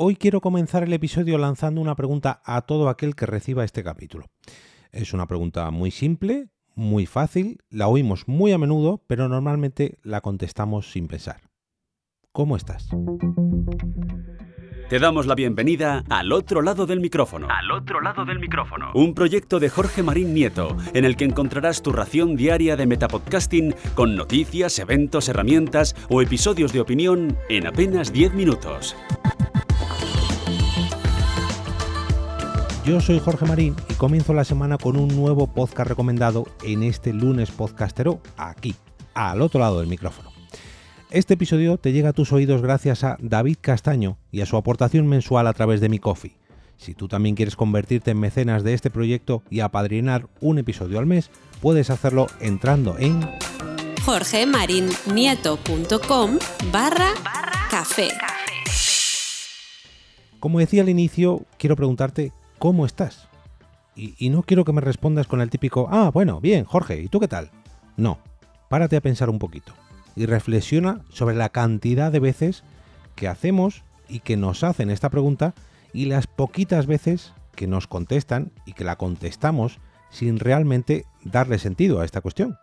Hoy quiero comenzar el episodio lanzando una pregunta a todo aquel que reciba este capítulo. Es una pregunta muy simple, muy fácil, la oímos muy a menudo, pero normalmente la contestamos sin pensar. ¿Cómo estás? Te damos la bienvenida al otro lado del micrófono. Al otro lado del micrófono. Un proyecto de Jorge Marín Nieto, en el que encontrarás tu ración diaria de metapodcasting con noticias, eventos, herramientas o episodios de opinión en apenas 10 minutos. Yo soy Jorge Marín y comienzo la semana con un nuevo podcast recomendado en este lunes podcastero aquí, al otro lado del micrófono. Este episodio te llega a tus oídos gracias a David Castaño y a su aportación mensual a través de mi coffee. Si tú también quieres convertirte en mecenas de este proyecto y apadrinar un episodio al mes, puedes hacerlo entrando en jorgemarinieto.com barra café. Como decía al inicio, quiero preguntarte ¿cómo estás? Y, no quiero que me respondas con el típico, ah, bueno, bien, Jorge, ¿y tú qué tal? No, párate a pensar un poquito y reflexiona sobre la cantidad de veces que hacemos y que nos hacen esta pregunta y las poquitas veces que nos contestan y que la contestamos sin realmente darle sentido a esta cuestión.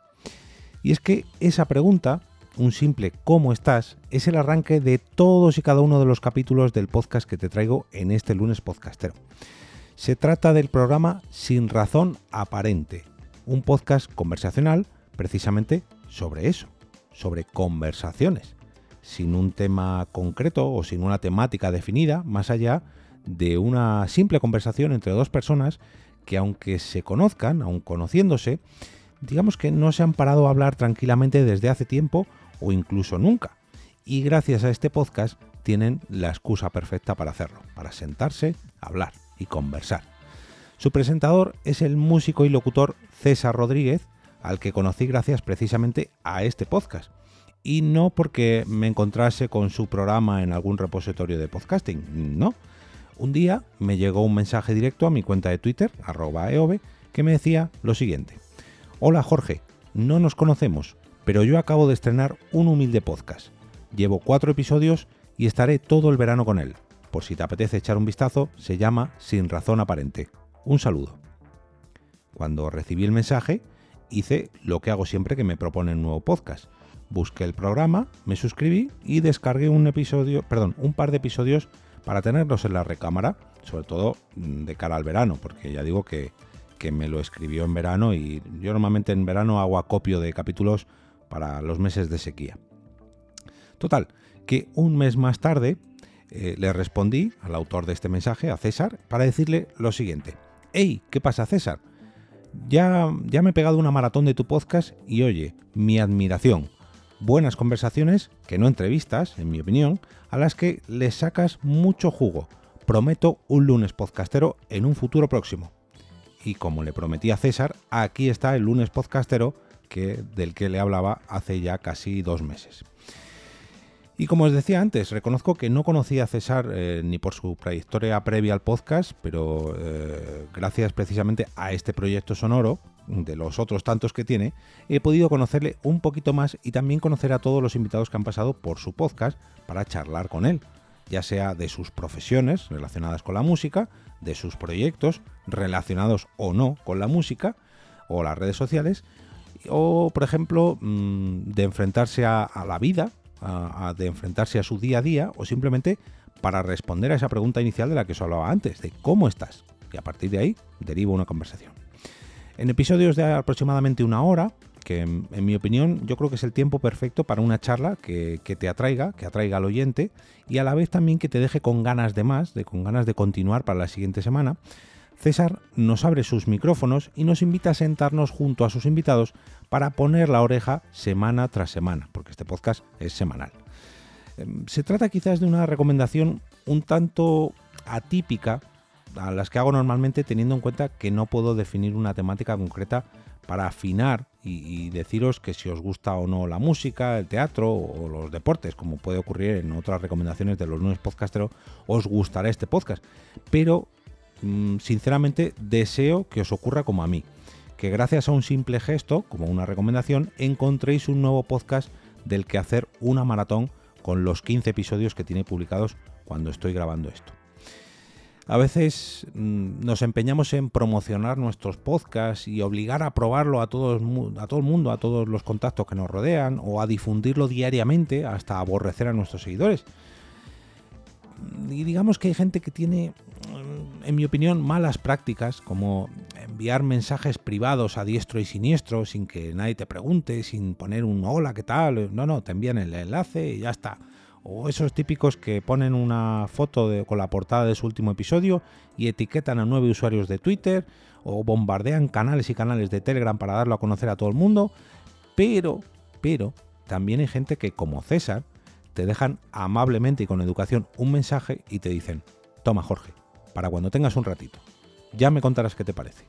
Y es que esa pregunta, un simple ¿cómo estás?, es el arranque de todos y cada uno de los capítulos del podcast que te traigo en este lunes podcastero. Se trata del programa Sin Razón Aparente, un podcast conversacional precisamente sobre eso, sobre conversaciones, sin un tema concreto o sin una temática definida, más allá de una simple conversación entre dos personas que aunque se conozcan, aun conociéndose, digamos que no se han parado a hablar tranquilamente desde hace tiempo o incluso nunca. Y gracias a este podcast tienen la excusa perfecta para hacerlo, para sentarse, a hablar y conversar. Su presentador es el músico y locutor César Rodríguez, al que conocí gracias precisamente a este podcast. Y no porque me encontrase con su programa en algún repositorio de podcasting, no. Un día me llegó un mensaje directo a mi cuenta de Twitter, arroba eove, que me decía lo siguiente. Hola Jorge, no nos conocemos, pero yo acabo de estrenar un humilde podcast. Llevo cuatro episodios y estaré todo el verano con él por si te apetece echar un vistazo, se llama Sin Razón Aparente. Un saludo. Cuando recibí el mensaje, hice lo que hago siempre que me propone un nuevo podcast. Busqué el programa, me suscribí y descargué un episodio, perdón, un par de episodios para tenerlos en la recámara, sobre todo mm, de cara al verano, porque ya digo que, que me lo escribió en verano y yo normalmente en verano hago acopio de capítulos para los meses de sequía. Total, que un mes más tarde eh, le respondí al autor de este mensaje, a César, para decirle lo siguiente. Hey, ¿qué pasa César? Ya, ya me he pegado una maratón de tu podcast y oye, mi admiración. Buenas conversaciones, que no entrevistas, en mi opinión, a las que le sacas mucho jugo. Prometo un lunes podcastero en un futuro próximo. Y como le prometí a César, aquí está el lunes podcastero que, del que le hablaba hace ya casi dos meses. Y como os decía antes, reconozco que no conocía a César eh, ni por su trayectoria previa al podcast, pero eh, gracias precisamente a este proyecto sonoro, de los otros tantos que tiene, he podido conocerle un poquito más y también conocer a todos los invitados que han pasado por su podcast para charlar con él, ya sea de sus profesiones relacionadas con la música, de sus proyectos relacionados o no con la música o las redes sociales, o por ejemplo mm, de enfrentarse a la vida de enfrentarse a su día a día o simplemente para responder a esa pregunta inicial de la que os hablaba antes, de cómo estás. Y a partir de ahí derivo una conversación. En episodios de aproximadamente una hora, que en, mi opinión yo creo que es el tiempo perfecto para una charla que, que, te atraiga, que atraiga al oyente y a la vez también que te deje con ganas de más, de, con ganas de continuar para la siguiente semana, César nos abre sus micrófonos y nos invita a sentarnos junto a sus invitados para poner la oreja semana tras semana, porque este podcast es semanal. Em, se trata quizás de una recomendación un tanto atípica a las que hago normalmente teniendo en cuenta que no puedo definir una temática concreta para afinar y, deciros que si os gusta o no la música, el teatro o los deportes, como puede ocurrir en otras recomendaciones de los lunes podcasteros, os gustará este podcast. Pero sinceramente deseo que os ocurra como a mí, que gracias a un simple gesto, como una recomendación, encontréis un nuevo podcast del que hacer una maratón con los 15 episodios que tiene publicados cuando estoy grabando esto. A veces mm, nos empeñamos en promocionar nuestros podcasts y obligar a probarlo a, todo el mundo, a todos los contactos que nos rodean, o a difundirlo diariamente hasta aborrecer a nuestros seguidores. Y digamos que hay gente que tiene, mm, en mi opinión, malas prácticas, como enviar mensajes privados a diestro y siniestro sin que nadie te pregunte, sin poner un hola, ¿qué tal? No, no, te envían el enlace y ya está o esos típicos que ponen una foto con la portada de su último episodio y etiquetan a nueve usuarios de Twitter, o bombardean canales y canales de Telegram para darlo a conocer a todo el mundo, pero, pero, también hay gente que, como César, te dejan amablemente y con educación un mensaje y te dicen, toma Jorge, para cuando tengas un ratito, ya me contarás qué te parece.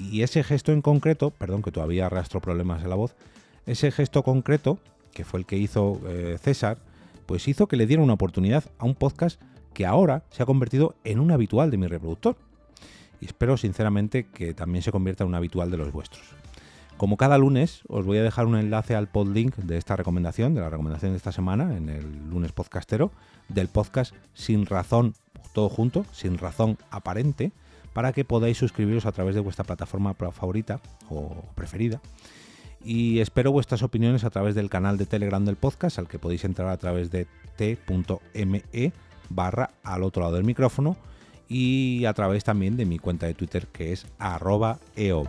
Y ese gesto en concreto, perdón que todavía arrastro problemas en la voz, ese gesto concreto, que fue el que hizo eh, César, pues hizo que le diera una oportunidad a un podcast que ahora se ha convertido en un habitual de mi reproductor. Y espero sinceramente que también se convierta en un habitual de los vuestros. Como cada lunes, os voy a dejar un enlace al podlink de esta recomendación, de la recomendación de esta semana, en el lunes podcastero, del podcast Sin Razón, todo junto, Sin Razón Aparente, para que podáis suscribiros a través de vuestra plataforma favorita o preferida y espero vuestras opiniones a través del canal de Telegram del podcast, al que podéis entrar a través de t.me barra al otro lado del micrófono y a través también de mi cuenta de Twitter que es arroba eov.